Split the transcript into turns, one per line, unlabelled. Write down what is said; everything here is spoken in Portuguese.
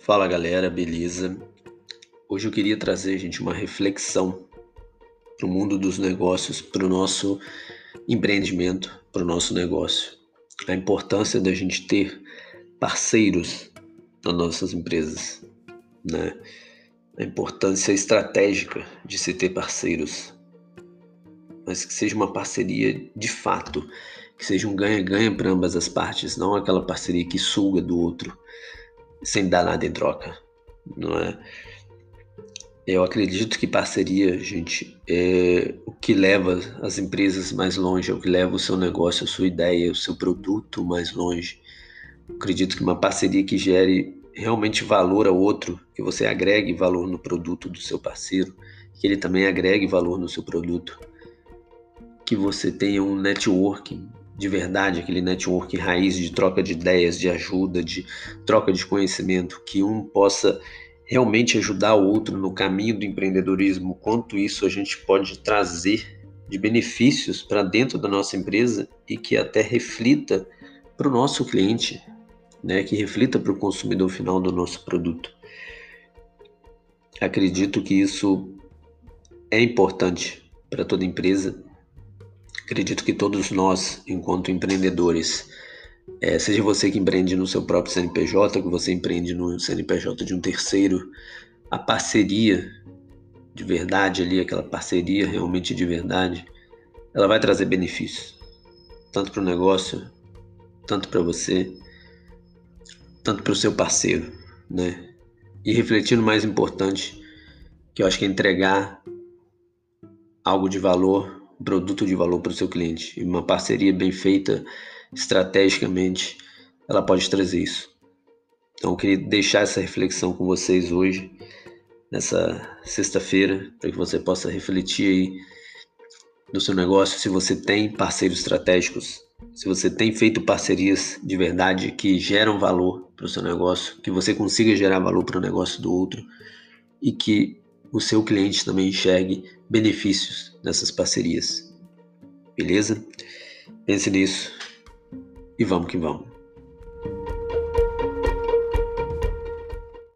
Fala galera, beleza? Hoje eu queria trazer, gente, uma reflexão para o mundo dos negócios, para o nosso empreendimento, para o nosso negócio. A importância da gente ter parceiros nas nossas empresas, né? A importância estratégica de se ter parceiros, mas que seja uma parceria de fato, que seja um ganha-ganha para ambas as partes, não aquela parceria que suga do outro sem dar nada em troca, não é? Eu acredito que parceria, gente, é o que leva as empresas mais longe, é o que leva o seu negócio, a sua ideia, o seu produto mais longe. Acredito que uma parceria que gere realmente valor ao outro, que você agregue valor no produto do seu parceiro, que ele também agregue valor no seu produto, que você tenha um networking de verdade, aquele network raiz de troca de ideias, de ajuda, de troca de conhecimento, que um possa realmente ajudar o outro no caminho do empreendedorismo, quanto isso a gente pode trazer de benefícios para dentro da nossa empresa e que até reflita para o nosso cliente, né, que reflita para o consumidor final do nosso produto. Acredito que isso é importante para toda empresa Acredito que todos nós, enquanto empreendedores, é, seja você que empreende no seu próprio CNPJ, que você empreende no CNPJ de um terceiro, a parceria de verdade ali, aquela parceria realmente de verdade, ela vai trazer benefícios, tanto para o negócio, tanto para você, tanto para o seu parceiro, né? E refletindo mais importante, que eu acho que é entregar algo de valor produto de valor para o seu cliente. E uma parceria bem feita estrategicamente, ela pode trazer isso. Então, eu queria deixar essa reflexão com vocês hoje, nessa sexta-feira, para que você possa refletir aí no seu negócio, se você tem parceiros estratégicos, se você tem feito parcerias de verdade que geram valor para o seu negócio, que você consiga gerar valor para o negócio do outro e que o seu cliente também enxergue benefícios dessas parcerias. Beleza? Pense nisso e vamos que vamos.